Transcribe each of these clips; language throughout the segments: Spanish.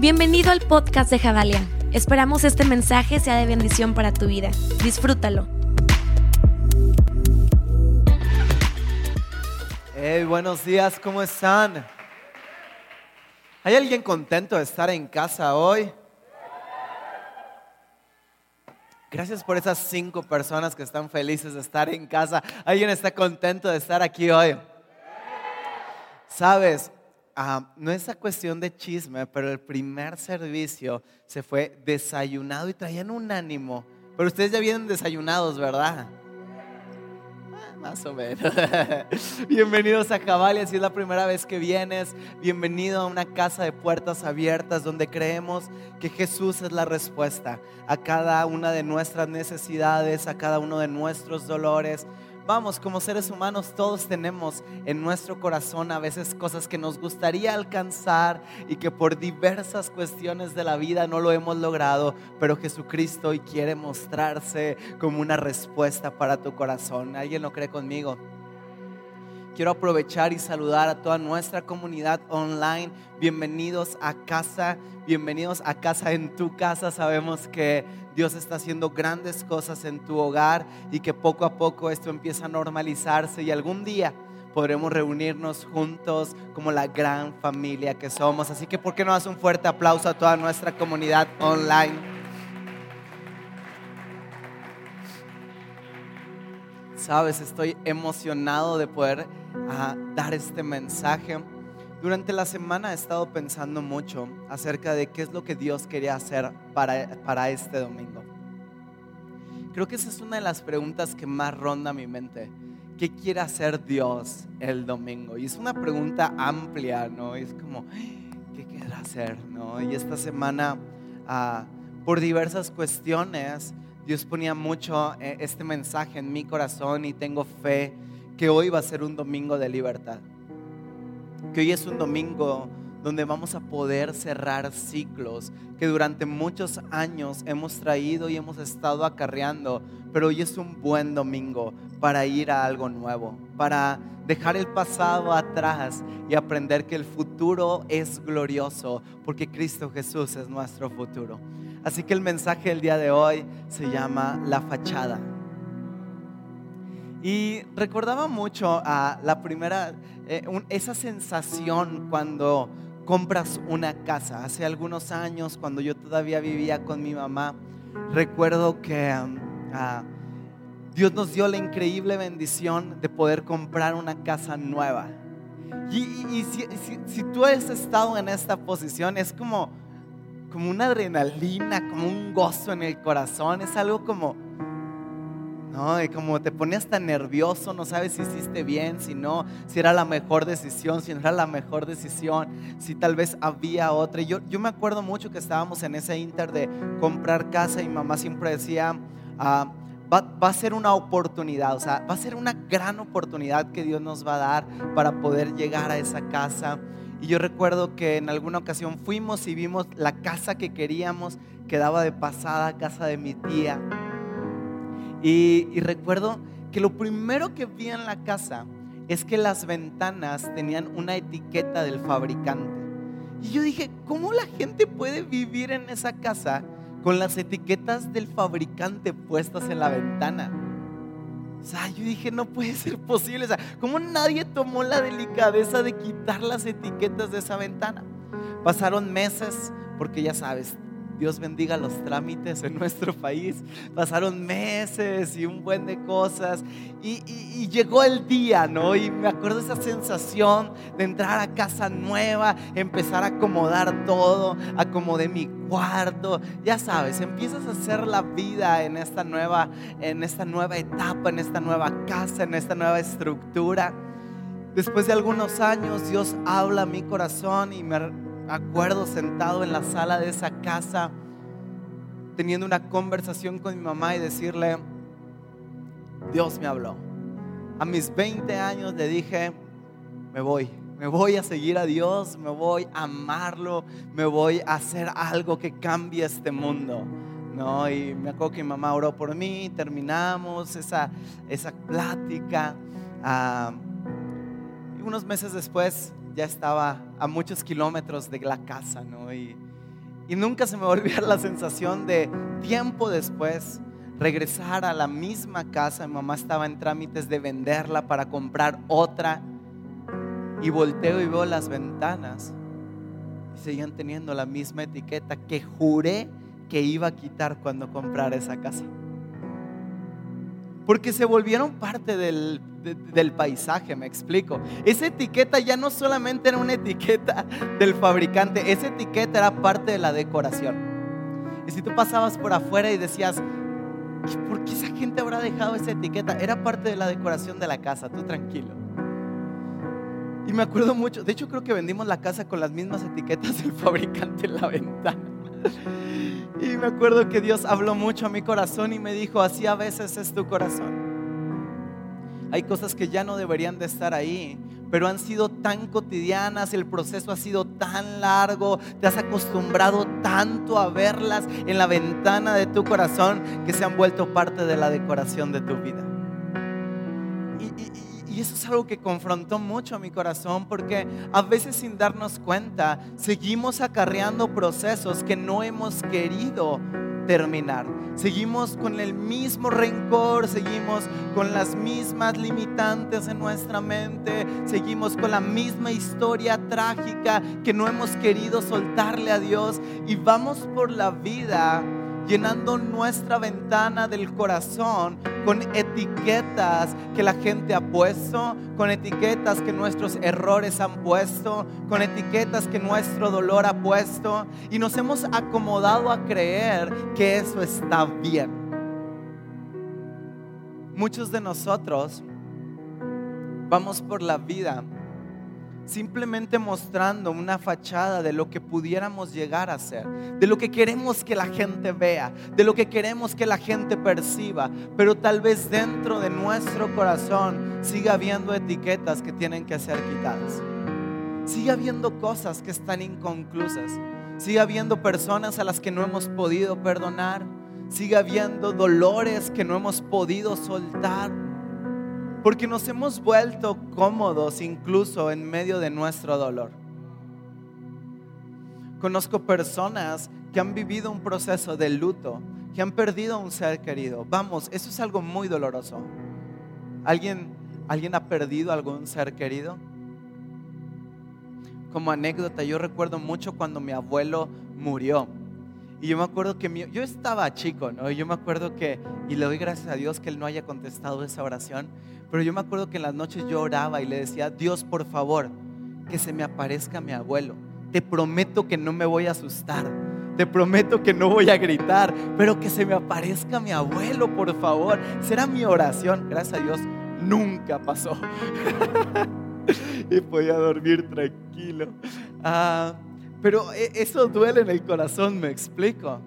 Bienvenido al podcast de Javalia. Esperamos este mensaje sea de bendición para tu vida. Disfrútalo. Hey, buenos días, ¿cómo están? ¿Hay alguien contento de estar en casa hoy? Gracias por esas cinco personas que están felices de estar en casa. ¿Alguien está contento de estar aquí hoy? Sabes, Ah, no es cuestión de chisme, pero el primer servicio se fue desayunado y traían un ánimo. Pero ustedes ya vienen desayunados, ¿verdad? Ah, más o menos. Bienvenidos a Cabalia, si es la primera vez que vienes. Bienvenido a una casa de puertas abiertas donde creemos que Jesús es la respuesta a cada una de nuestras necesidades, a cada uno de nuestros dolores vamos, como seres humanos todos tenemos en nuestro corazón a veces cosas que nos gustaría alcanzar y que por diversas cuestiones de la vida no lo hemos logrado, pero Jesucristo hoy quiere mostrarse como una respuesta para tu corazón. ¿Alguien lo cree conmigo? Quiero aprovechar y saludar a toda nuestra comunidad online. Bienvenidos a casa, bienvenidos a casa en tu casa. Sabemos que Dios está haciendo grandes cosas en tu hogar y que poco a poco esto empieza a normalizarse y algún día podremos reunirnos juntos como la gran familia que somos. Así que, ¿por qué no das un fuerte aplauso a toda nuestra comunidad online? Sabes, estoy emocionado de poder a dar este mensaje. Durante la semana he estado pensando mucho acerca de qué es lo que Dios quería hacer para, para este domingo. Creo que esa es una de las preguntas que más ronda mi mente. ¿Qué quiere hacer Dios el domingo? Y es una pregunta amplia, ¿no? es como, ¿qué quiere hacer? ¿no? Y esta semana, ah, por diversas cuestiones, Dios ponía mucho eh, este mensaje en mi corazón y tengo fe que hoy va a ser un domingo de libertad. Que hoy es un domingo donde vamos a poder cerrar ciclos que durante muchos años hemos traído y hemos estado acarreando, pero hoy es un buen domingo para ir a algo nuevo, para dejar el pasado atrás y aprender que el futuro es glorioso, porque Cristo Jesús es nuestro futuro. Así que el mensaje del día de hoy se llama la fachada. Y recordaba mucho a la primera, eh, esa sensación cuando compras una casa. Hace algunos años, cuando yo todavía vivía con mi mamá, recuerdo que ah, Dios nos dio la increíble bendición de poder comprar una casa nueva. Y, si, tú has estado en esta posición, es como, como una adrenalina, como un gozo en el corazón, es algo como ¿no? Y como te ponías tan nervioso, no sabes si hiciste bien, si no, si era la mejor decisión, si no era la mejor decisión, si tal vez había otra. yo, yo me acuerdo mucho que estábamos en ese inter de comprar casa y mamá siempre decía, ah, va, va, a ser una oportunidad, o sea, va a ser una gran oportunidad que Dios nos va a dar para poder llegar a esa casa. Y yo recuerdo que en alguna ocasión fuimos y vimos la casa que queríamos, quedaba de pasada, casa de mi tía. Y, recuerdo que lo primero que vi en la casa es que las ventanas tenían una etiqueta del fabricante. Y yo dije, ¿cómo la gente puede vivir en esa casa con las etiquetas del fabricante puestas en la ventana? O sea, yo dije, no puede ser posible. O sea, ¿cómo nadie tomó la delicadeza de quitar las etiquetas de esa ventana? Pasaron meses, porque ya sabes, Dios bendiga los trámites en nuestro país. Pasaron meses y un buen de cosas. Y, llegó el día, ¿no? Y me acuerdo esa sensación de entrar a casa nueva, empezar a acomodar todo, acomodé mi cuarto. Ya sabes, empiezas a hacer la vida en esta nueva, en esta nueva etapa, en esta nueva casa, en esta nueva estructura. Después de algunos años, Dios habla a mi corazón y me acuerdo sentado en la sala de esa casa, teniendo una conversación con mi mamá y decirle, Dios me habló. A mis 20 años le dije, me voy, me voy a seguir a Dios, me voy a amarlo, me voy a hacer algo que cambie este mundo. ¿no? Y me acuerdo que mi mamá oró por mí, terminamos esa, esa plática. Ah, y unos meses después ya estaba a muchos kilómetros de la casa, ¿no? Y, Y nunca se me va la sensación de tiempo después regresar a la misma casa. Mi mamá estaba en trámites de venderla para comprar otra. Y volteo y veo las ventanas. Y seguían teniendo la misma etiqueta que juré que iba a quitar cuando comprara esa casa. Porque se volvieron parte del, del paisaje, me explico. Esa etiqueta ya no solamente era una etiqueta del fabricante, esa etiqueta era parte de la decoración. Y si tú pasabas por afuera y decías, ¿por qué esa gente habrá dejado esa etiqueta? Era parte de la decoración de la casa, tú tranquilo. Y me acuerdo mucho, de hecho creo que vendimos la casa con las mismas etiquetas del fabricante en la ventana. Y me acuerdo que Dios habló mucho a mi corazón y me dijo, así a veces es tu corazón. Hay cosas que ya no deberían de estar ahí, pero han sido tan cotidianas, el proceso ha sido tan largo, te has acostumbrado tanto a verlas en la ventana de tu corazón que se han vuelto parte de la decoración de tu vida. Eso es algo que confrontó mucho a mi corazón porque a veces sin darnos cuenta seguimos acarreando procesos que no hemos querido terminar. Seguimos con el mismo rencor, seguimos con las mismas limitantes en nuestra mente, seguimos con la misma historia trágica que no hemos querido soltarle a Dios y vamos por la vida llenando nuestra ventana del corazón con etiquetas que la gente ha puesto, con etiquetas que nuestros errores han puesto, con etiquetas que nuestro dolor ha puesto y nos hemos acomodado a creer que eso está bien. Muchos de nosotros vamos por la vida simplemente mostrando una fachada de lo que pudiéramos llegar a ser, de lo que queremos que la gente vea, de lo que queremos que la gente perciba, pero tal vez dentro de nuestro corazón siga habiendo etiquetas que tienen que ser quitadas. Sigue habiendo cosas que están inconclusas. Sigue habiendo personas a las que no hemos podido perdonar. Sigue habiendo dolores que no hemos podido soltar porque nos hemos vuelto cómodos incluso en medio de nuestro dolor. Conozco personas que han vivido un proceso de luto, que han perdido a un ser querido. Vamos, eso es algo muy doloroso. ¿Alguien, ¿Alguien ha perdido algún ser querido? Como anécdota, yo recuerdo mucho cuando mi abuelo murió. Y yo me acuerdo que yo estaba chico, ¿no? Y yo me acuerdo que, y le doy gracias a Dios que Él no haya contestado esa oración, pero yo me acuerdo que en las noches yo oraba y le decía, Dios, por favor, que se me aparezca mi abuelo. Te prometo que no me voy a asustar. Te prometo que no voy a gritar, pero que se me aparezca mi abuelo, por favor. Será mi oración. Gracias a Dios, nunca pasó. y podía dormir tranquilo. Ah, pero e, eso duele en el corazón, me explico.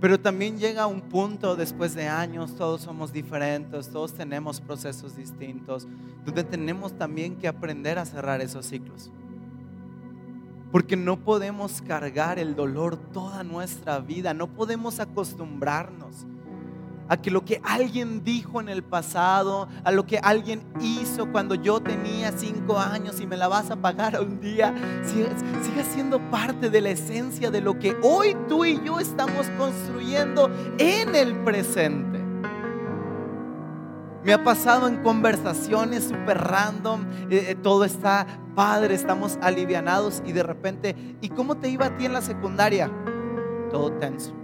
Pero también llega un punto después de años, todos somos diferentes, todos tenemos procesos distintos, donde tenemos también que aprender a cerrar esos ciclos. Porque no podemos cargar el dolor toda nuestra vida, no podemos acostumbrarnos a que lo que alguien dijo en el pasado, a lo que alguien hizo cuando yo tenía cinco años y me la vas a pagar un día, siga, siendo parte de la esencia de lo que hoy tú y yo estamos construyendo en el presente. Me ha pasado en conversaciones súper random, eh, eh, todo está padre, estamos alivianados y de repente, ¿y cómo te iba a ti en la secundaria? Todo tenso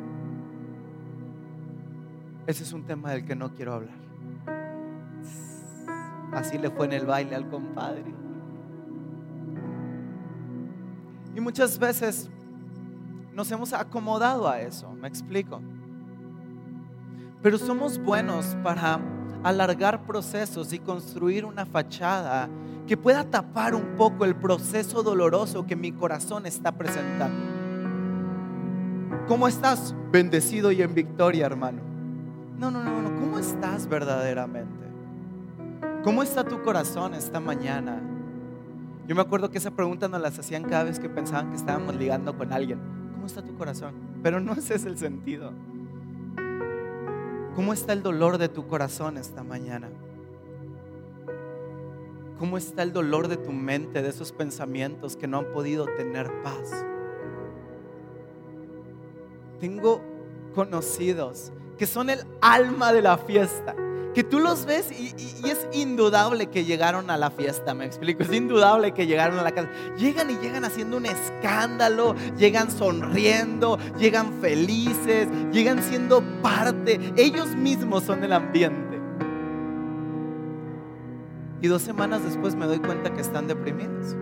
ese es un tema del que no quiero hablar. Así le fue en el baile al compadre. Y muchas veces nos hemos acomodado a eso, me explico. Pero somos buenos para alargar procesos y construir una fachada que pueda tapar un poco el proceso doloroso que mi corazón está presentando. ¿Cómo estás? Bendecido y en victoria, hermano. No, no, no, no. ¿Cómo estás verdaderamente? ¿Cómo está tu corazón esta mañana? Yo me acuerdo que esa pregunta nos las hacían cada vez que pensaban que estábamos ligando con alguien. ¿Cómo está tu corazón? Pero no ese es el sentido. ¿Cómo está el dolor de tu corazón esta mañana? ¿Cómo está el dolor de tu mente, de esos pensamientos que no han podido tener paz? tengo conocidos que son el alma de la fiesta. Que tú los ves y, es indudable que llegaron a la fiesta, me explico, es indudable que llegaron a la casa. Llegan y llegan haciendo un escándalo, llegan sonriendo, llegan felices, llegan siendo parte, ellos mismos son el ambiente. Y dos semanas después me doy cuenta que están deprimidos.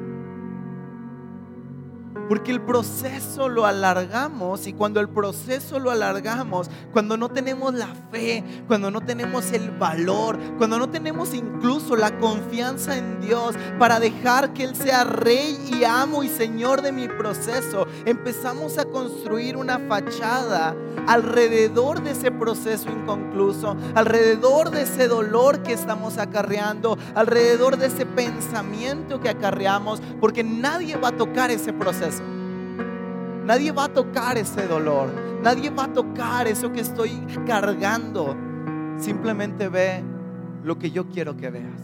Porque el proceso lo alargamos y cuando el proceso lo alargamos, cuando no tenemos la fe, cuando no tenemos el valor, cuando no tenemos incluso la confianza en Dios para dejar que Él sea rey y amo y señor de mi proceso, empezamos a construir una fachada alrededor de ese proceso inconcluso, alrededor de ese dolor que estamos acarreando, alrededor de ese pensamiento que acarreamos, porque nadie va a tocar ese proceso. Nadie va a tocar ese dolor. Nadie va a tocar eso que estoy cargando. Simplemente ve lo que yo quiero que veas.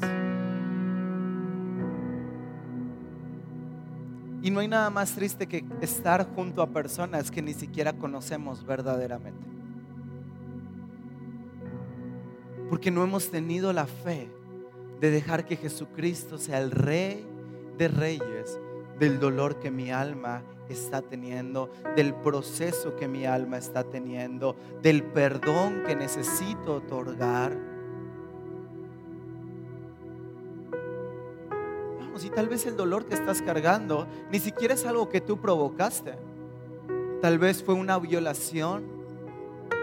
Y no hay nada más triste que estar junto a personas que ni siquiera conocemos verdaderamente. Porque no hemos tenido la fe de dejar que Jesucristo sea el rey de reyes del dolor que mi alma está teniendo, del proceso que mi alma está teniendo, del perdón que necesito otorgar. Vamos, y tal vez el dolor que estás cargando ni siquiera es algo que tú provocaste. Tal vez fue una violación,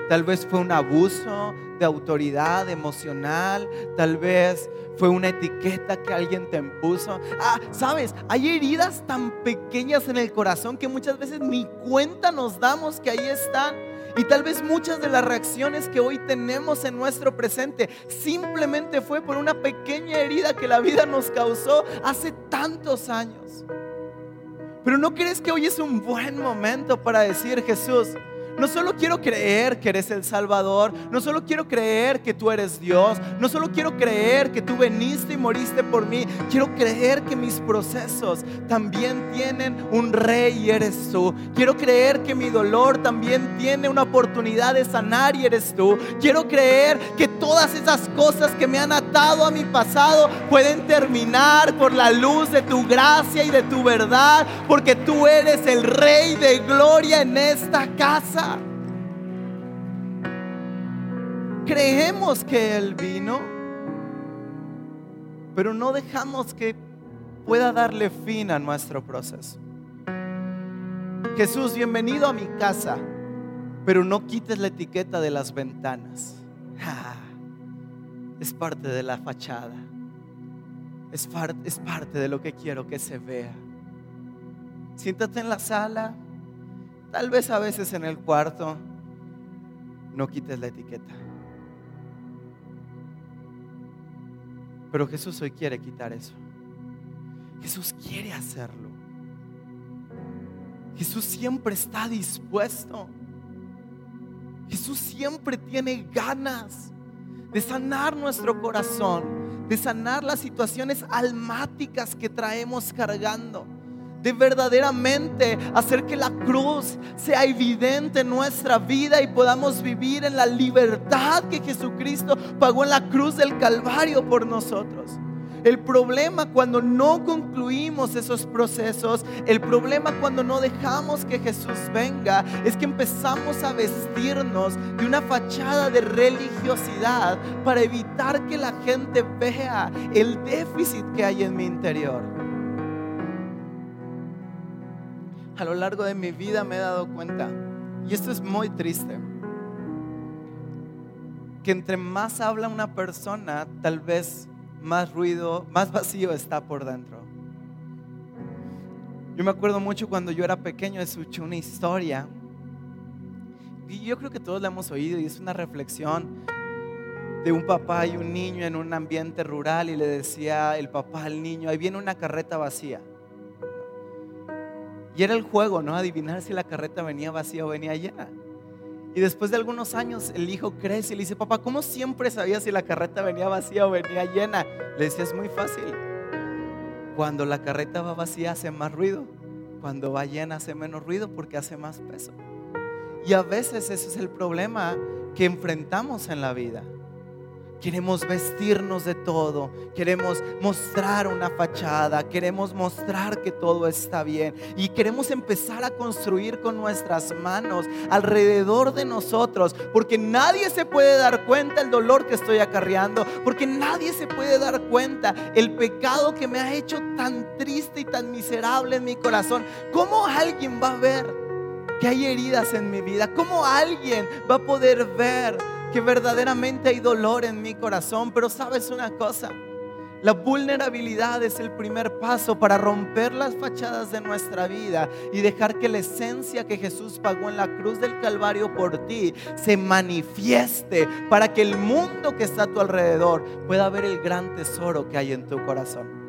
Tal vez fue un abuso de autoridad emocional. Tal vez fue una etiqueta que alguien te impuso. Ah, sabes, hay heridas tan pequeñas en el corazón que muchas veces ni cuenta nos damos que ahí están. Y tal vez muchas de las reacciones que hoy tenemos en nuestro presente simplemente fue por una pequeña herida que la vida nos causó hace tantos años. Pero ¿no crees que hoy es un buen momento para decir, Jesús, no solo quiero creer que eres el Salvador, no solo quiero creer que tú eres Dios, no solo quiero creer que tú veniste y moriste por mí, quiero creer que mis procesos también tienen un rey y eres tú. Quiero creer que mi dolor también tiene una oportunidad de sanar y eres tú. Quiero creer que todas esas cosas que me han atado a mi pasado pueden terminar por la luz de tu gracia y de tu verdad, porque tú eres el rey de gloria en esta casa. Creemos que Él vino, pero no dejamos que pueda darle fin a nuestro proceso. Jesús, bienvenido a mi casa, pero no quites la etiqueta de las ventanas. es parte de la fachada. Es, es parte de lo que quiero que se vea. Siéntate en la sala, tal vez a veces en el cuarto. No quites la etiqueta. Pero Jesús hoy quiere quitar eso. Jesús quiere hacerlo. Jesús siempre está dispuesto. Jesús siempre tiene ganas de sanar nuestro corazón, de sanar las situaciones almáticas que traemos cargando de verdaderamente hacer que la cruz sea evidente en nuestra vida y podamos vivir en la libertad que Jesucristo pagó en la cruz del Calvario por nosotros. El problema cuando no concluimos esos procesos, el problema cuando no dejamos que Jesús venga, es que empezamos a vestirnos de una fachada de religiosidad para evitar que la gente vea el déficit que hay en mi interior. A lo largo de mi vida me he dado cuenta, y esto es muy triste, que entre más habla una persona, tal vez más ruido, más vacío está por dentro. Yo me acuerdo mucho cuando yo era pequeño, escuché una historia, y yo creo que todos la hemos oído, y es una reflexión de un papá y un niño en un ambiente rural, y le decía el papá al niño, ahí viene una carreta vacía. Y era el juego, ¿no? Adivinar si la carreta venía vacía o venía llena. Y después de algunos años el hijo crece y le dice, papá, ¿cómo siempre sabía si la carreta venía vacía o venía llena? Le decía, es muy fácil. Cuando la carreta va vacía hace más ruido. Cuando va llena hace menos ruido porque hace más peso. Y a veces ese es el problema que enfrentamos en la vida. Queremos vestirnos de todo, queremos mostrar una fachada, queremos mostrar que todo está bien y queremos empezar a construir con nuestras manos alrededor de nosotros, porque nadie se puede dar cuenta el dolor que estoy acarreando, porque nadie se puede dar cuenta el pecado que me ha hecho tan triste y tan miserable en mi corazón. ¿Cómo alguien va a ver que hay heridas en mi vida? ¿Cómo alguien va a poder ver? Que verdaderamente hay dolor en mi corazón, pero sabes una cosa, la vulnerabilidad es el primer paso para romper las fachadas de nuestra vida y dejar que la esencia que Jesús pagó en la cruz del Calvario por ti se manifieste para que el mundo que está a tu alrededor pueda ver el gran tesoro que hay en tu corazón.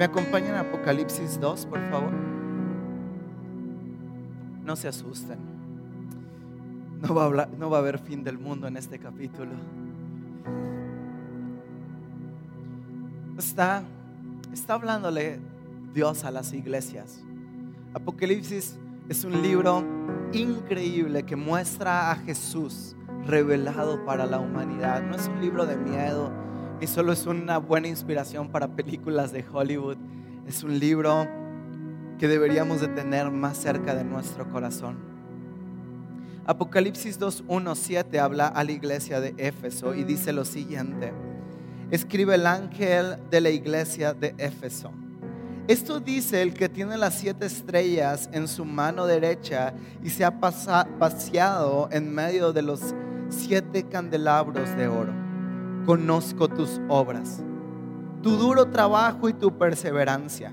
¿Me acompañan a Apocalipsis 2, por favor? No se asusten. No va, a no va a haber fin del mundo en este capítulo. Está, está hablándole Dios a las iglesias. Apocalipsis es un libro increíble que muestra a Jesús revelado para la humanidad. No es un libro de miedo, y solo es una buena inspiración para películas de Hollywood. Es un libro que deberíamos de tener más cerca de nuestro corazón. Apocalipsis 2.1.7 habla a la iglesia de Éfeso y dice lo siguiente. Escribe el ángel de la iglesia de Éfeso. Esto dice el que tiene las siete estrellas en su mano derecha y se ha paseado en medio de los siete candelabros de oro conozco tus obras, tu duro trabajo y tu perseverancia.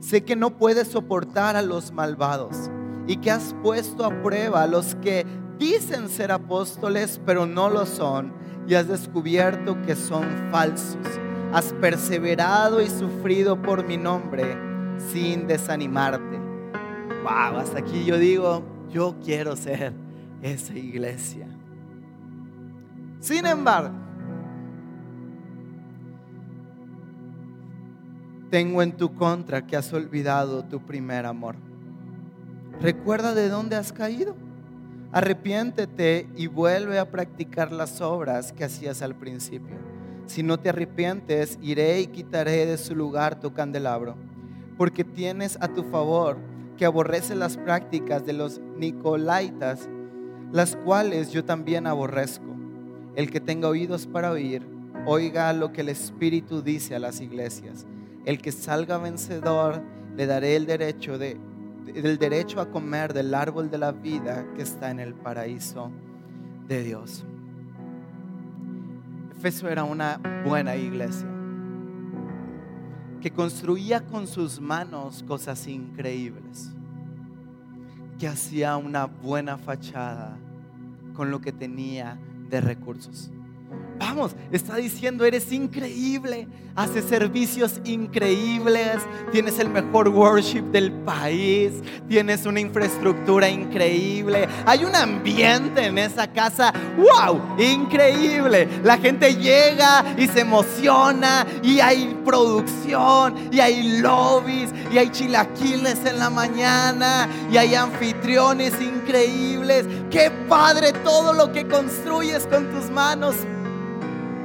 Sé que no puedes soportar a los malvados y que has puesto a prueba a los que dicen ser apóstoles pero no lo son y has descubierto que son falsos. Has perseverado y sufrido por mi nombre sin desanimarte. Wow, hasta aquí yo digo, yo quiero ser esa iglesia. Sin embargo, tengo en tu contra que has olvidado tu primer amor. Recuerda de dónde has caído. Arrepiéntete y vuelve a practicar las obras que hacías al principio. Si no te arrepientes, iré y quitaré de su lugar tu candelabro, porque tienes a tu favor que aborrece las prácticas de los nicolaitas, las cuales yo también aborrezco. El que tenga oídos para oír, oiga lo que el Espíritu dice a las iglesias. El que salga vencedor, le daré el derecho, derecho a comer del árbol de la vida que está en el paraíso de Dios. Efeso era una buena iglesia que construía con sus manos cosas increíbles, que hacía una buena fachada con lo que tenía de recursos. Vamos, está diciendo, eres increíble, haces servicios increíbles, tienes el mejor worship del país, tienes una infraestructura increíble, hay un ambiente en esa casa, wow, increíble. La gente llega y se emociona y hay producción y hay lobbies y hay chilaquiles en la mañana y hay anfitriones increíbles. Qué padre todo lo que construyes con tus manos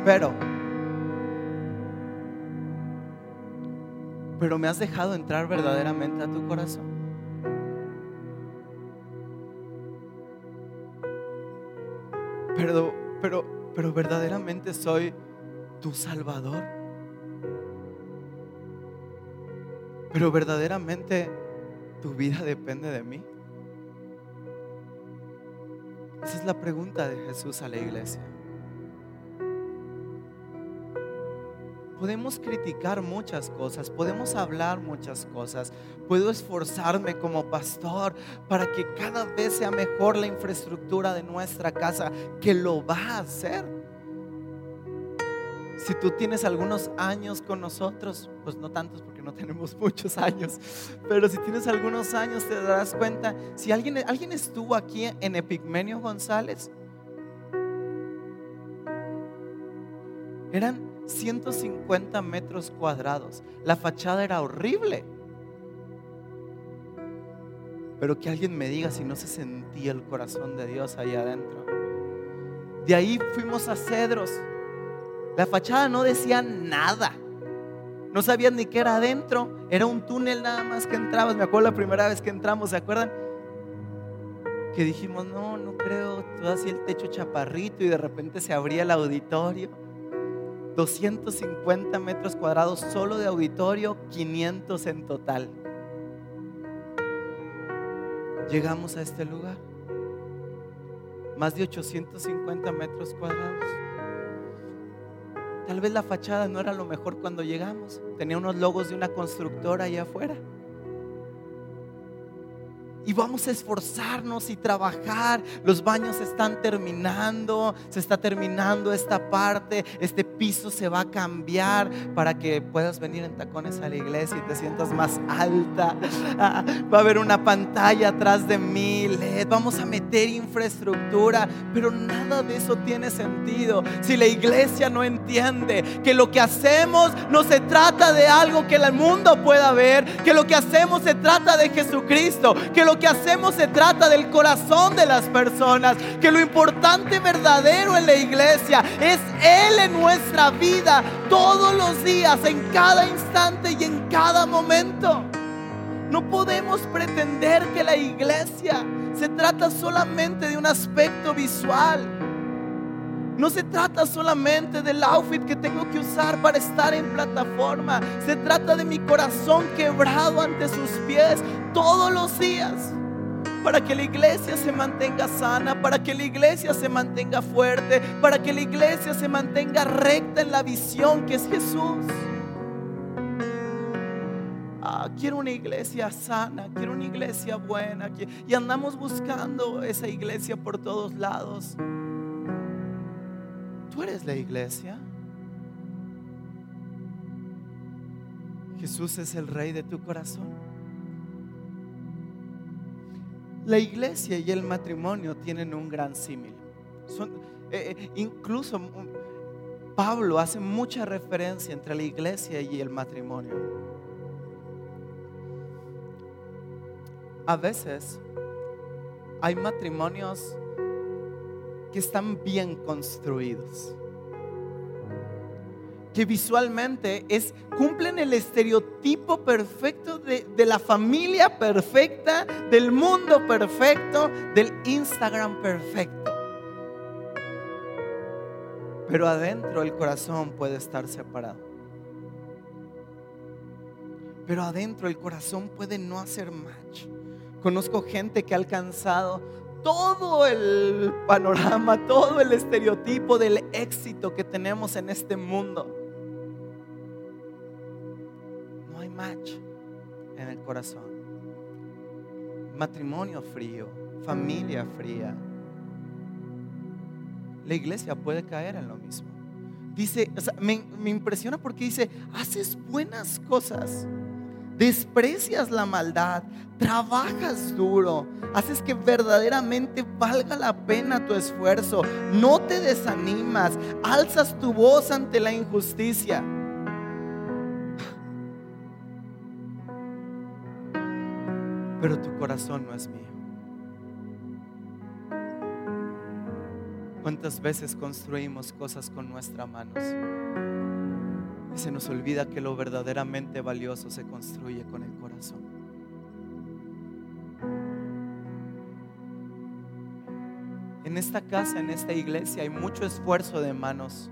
pero, pero me has dejado entrar verdaderamente a tu corazón. Pero, pero, pero verdaderamente soy tu Salvador. Pero verdaderamente tu vida depende de mí. Esa es la pregunta de Jesús a la iglesia. Podemos criticar muchas cosas, podemos hablar muchas cosas. Puedo esforzarme como pastor para que cada vez sea mejor la infraestructura de nuestra casa, que lo va a hacer. Si tú tienes algunos años con nosotros, pues no tantos porque no tenemos muchos años, pero si tienes algunos años te darás cuenta, si alguien, alguien estuvo aquí en Epigmenio González, eran 150 metros cuadrados. La fachada era horrible. Pero que alguien me diga si no se sentía el corazón de Dios ahí adentro. De ahí fuimos a Cedros. La fachada no decía nada. No sabían ni qué era adentro. Era un túnel nada más que entrabas. Me acuerdo la primera vez que entramos, ¿se acuerdan? Que dijimos, no, no creo. Todo así el techo chaparrito y de repente se abría el auditorio. 250 metros cuadrados solo de auditorio, 500 en total. Llegamos a este lugar. Más de 850 metros cuadrados. Tal vez la fachada no era lo mejor cuando llegamos. Tenía unos logos de una constructora allá afuera y vamos a esforzarnos y trabajar. Los baños están terminando, se está terminando esta parte, este piso se va a cambiar para que puedas venir en tacones a la iglesia y te sientas más alta. Va a haber una pantalla atrás de mí, LED, vamos a meter infraestructura, pero nada de eso tiene sentido si la iglesia no entiende que lo que hacemos no se trata de algo que el mundo pueda ver, que lo que hacemos se trata de Jesucristo, que que hacemos se trata del corazón de las personas, que lo importante verdadero en la iglesia es Él en nuestra vida, todos los días, en cada instante y en cada momento. No podemos pretender que la iglesia se trata solamente de un aspecto visual. No se trata solamente del outfit que tengo que usar para estar en plataforma. Se trata de mi corazón quebrado ante sus pies todos los días para que la iglesia se mantenga sana, para que la iglesia se mantenga fuerte, para que la iglesia se mantenga recta en la visión que es Jesús. Ah, quiero una iglesia sana, quiero una iglesia buena. Y andamos buscando esa iglesia por todos lados. ¿Tú eres la iglesia? Jesús es el rey de tu corazón. La iglesia y el matrimonio tienen un gran símil. Eh, eh, incluso mm, Pablo hace mucha referencia entre la iglesia y el matrimonio. A veces hay matrimonios que están bien construidos que visualmente es, cumplen el estereotipo perfecto de, de la familia perfecta, del mundo perfecto, del Instagram perfecto. Pero adentro el corazón puede estar separado. Pero adentro el corazón puede no hacer match. Conozco gente que ha alcanzado todo el panorama, todo el estereotipo del éxito que tenemos en este mundo. match en el corazón. Matrimonio frío, familia fría. La iglesia puede caer en lo mismo. Dice, me, me impresiona porque dice, haces buenas cosas, desprecias la maldad, trabajas duro, haces que verdaderamente valga la pena tu esfuerzo, no te desanimas, alzas tu voz ante la injusticia. pero tu corazón no es mío. ¿Cuántas veces construimos cosas con nuestras manos? Se nos olvida que lo verdaderamente valioso se construye con el corazón. En esta casa, en esta iglesia, hay mucho esfuerzo de manos.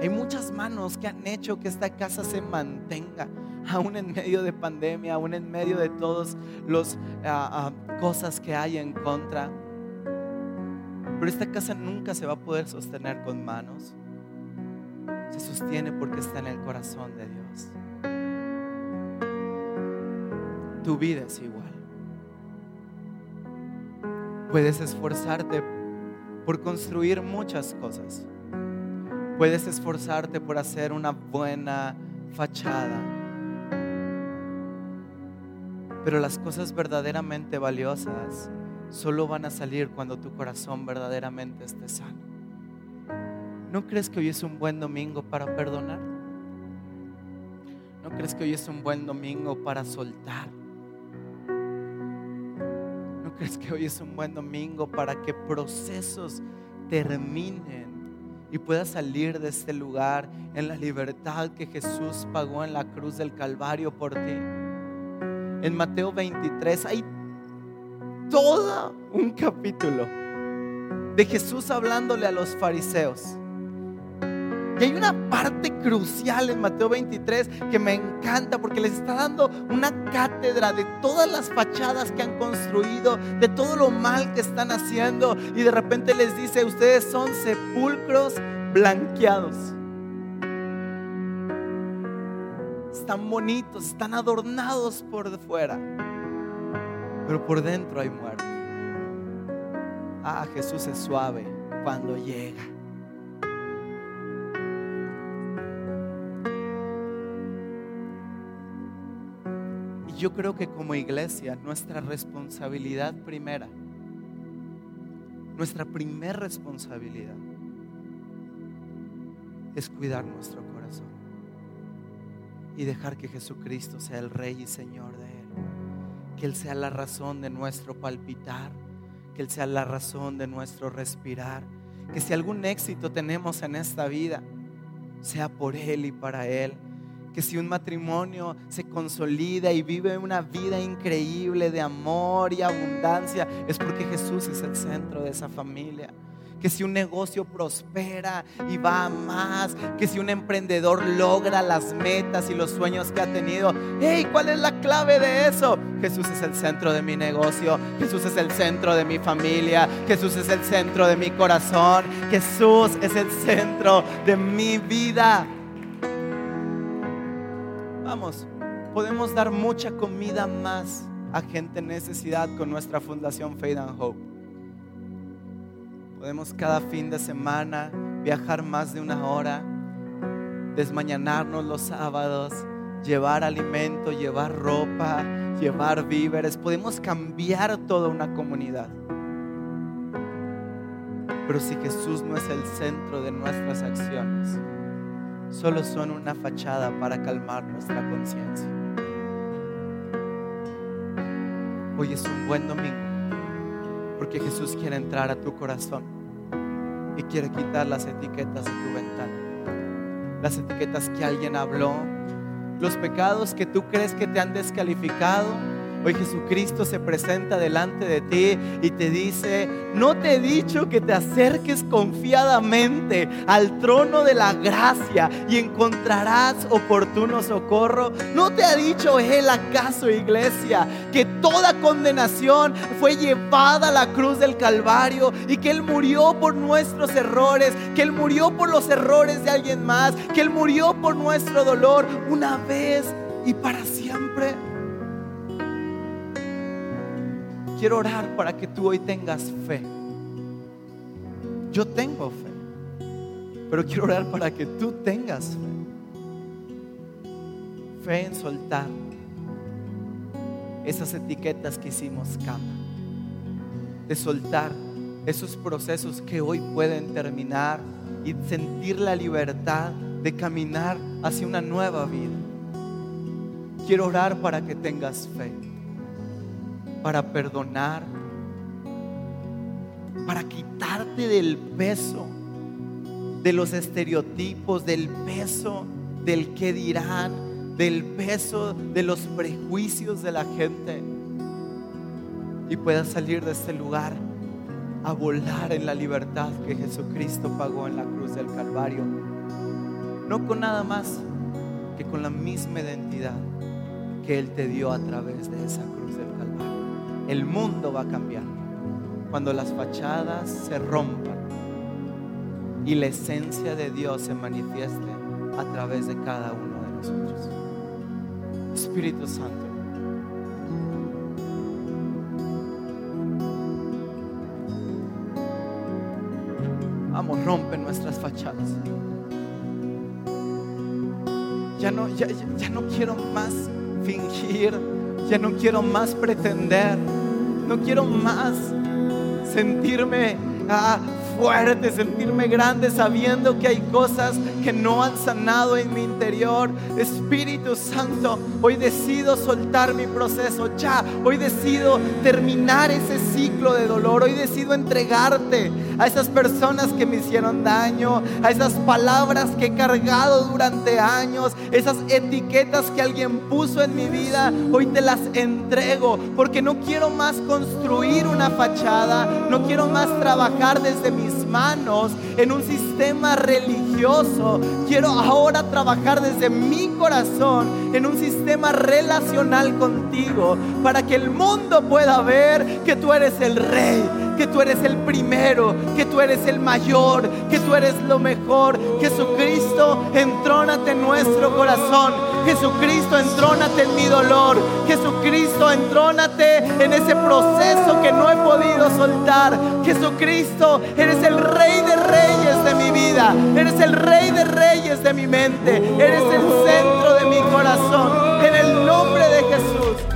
Hay muchas manos que han hecho que esta casa se mantenga aún en medio de pandemia, aún en medio de todas las ah, ah, cosas que hay en contra. Pero esta casa nunca se va a poder sostener con manos. Se sostiene porque está en el corazón de Dios. Tu vida es igual. Puedes esforzarte por construir muchas cosas. Puedes esforzarte por hacer una buena fachada pero las cosas verdaderamente valiosas solo van a salir cuando tu corazón verdaderamente esté sano. ¿No crees que hoy es un buen domingo para perdonar? ¿No crees que hoy es un buen domingo para soltar? ¿No crees que hoy es un buen domingo para que procesos terminen y puedas salir de este lugar en la libertad que Jesús pagó en la cruz del Calvario por ti? En Mateo 23 hay todo un capítulo de Jesús hablándole a los fariseos. Y hay una parte crucial en Mateo 23 que me encanta porque les está dando una cátedra de todas las fachadas que han construido, de todo lo mal que están haciendo. Y de repente les dice, ustedes son sepulcros blanqueados. Están bonitos, están adornados por fuera, pero por dentro hay muerte. Ah, Jesús es suave cuando llega. Yo creo que como iglesia, nuestra responsabilidad primera, nuestra primera responsabilidad es cuidar nuestro corazón y dejar que Jesucristo sea el Rey y Señor de Él. Que Él sea la razón de nuestro palpitar, que Él sea la razón de nuestro respirar. Que si algún éxito tenemos en esta vida, sea por Él y para Él. Que si un matrimonio se consolida y vive una vida increíble de amor y abundancia, es porque Jesús es el centro de esa familia que si un negocio prospera y va a más, que si un emprendedor logra las metas y los sueños que ha tenido, hey, ¿cuál es la clave de eso? Jesús es el centro de mi negocio, Jesús es el centro de mi familia, Jesús es el centro de mi corazón, Jesús es el centro de mi vida. Vamos, podemos dar mucha comida más a gente en necesidad con nuestra fundación Faith and Hope. Podemos cada fin de semana viajar más de una hora, desmañanarnos los sábados, llevar alimento, llevar ropa, llevar víveres. Podemos cambiar toda una comunidad. Pero si Jesús no es el centro de nuestras acciones, solo son una fachada para calmar nuestra conciencia. Hoy es un buen domingo porque Jesús quiere entrar a tu corazón y quiere quitar las etiquetas de tu ventana. Las etiquetas que alguien habló, los pecados que tú crees que te han descalificado Hoy Jesucristo se presenta delante de ti y te dice, no te he dicho que te acerques confiadamente al trono de la gracia y encontrarás oportuno socorro. No te ha dicho Él acaso, iglesia, que toda condenación fue llevada a la cruz del Calvario y que Él murió por nuestros errores, que Él murió por los errores de alguien más, que Él murió por nuestro dolor una vez y para siempre. Quiero orar para que tú hoy tengas fe. Yo tengo fe, pero quiero orar para que tú tengas fe. Fe en soltar esas etiquetas que hicimos cama. De soltar esos procesos que hoy pueden terminar y sentir la libertad de caminar hacia una nueva vida. Quiero orar para que tengas fe para perdonar, para quitarte del peso, de los estereotipos, del peso, del que dirán, del peso de los prejuicios de la gente y puedas salir de este lugar a volar en la libertad que Jesucristo pagó en la cruz del Calvario. No con nada más que con la misma identidad que Él te dio a través de esa cruz el mundo va a cambiar. Cuando las fachadas se rompan y la esencia de Dios se manifieste a través de cada uno de nosotros. Espíritu Santo. Vamos, rompe nuestras fachadas. Ya no, ya, ya no quiero más fingir, ya no quiero más pretender no quiero más sentirme ah, fuerte, sentirme grande sabiendo que hay cosas que no han sanado en mi interior. Espíritu Santo, hoy decido soltar mi proceso ya. Hoy decido terminar ese ciclo de dolor. Hoy decido entregarte a esas personas que me hicieron daño, a esas palabras que he cargado durante años, esas etiquetas que alguien puso en mi vida. Hoy te las entrego porque no quiero más construir una fachada, no quiero más trabajar desde mis manos en un sistema religioso. Quiero ahora trabajar desde mi corazón en un sistema relacional contigo para que el mundo pueda ver que tú eres el rey, que tú eres el primero, que tú eres el mayor, que tú eres lo mejor. Jesucristo, entrónate en nuestro corazón. Jesucristo, entrónate en mi dolor. Jesucristo, entrónate en ese proceso que no he podido soltar. Jesucristo, eres el rey de reyes de mi vida. Eres el rey de reyes de mi mente. Eres el centro de mi corazón. En el nombre de Jesús.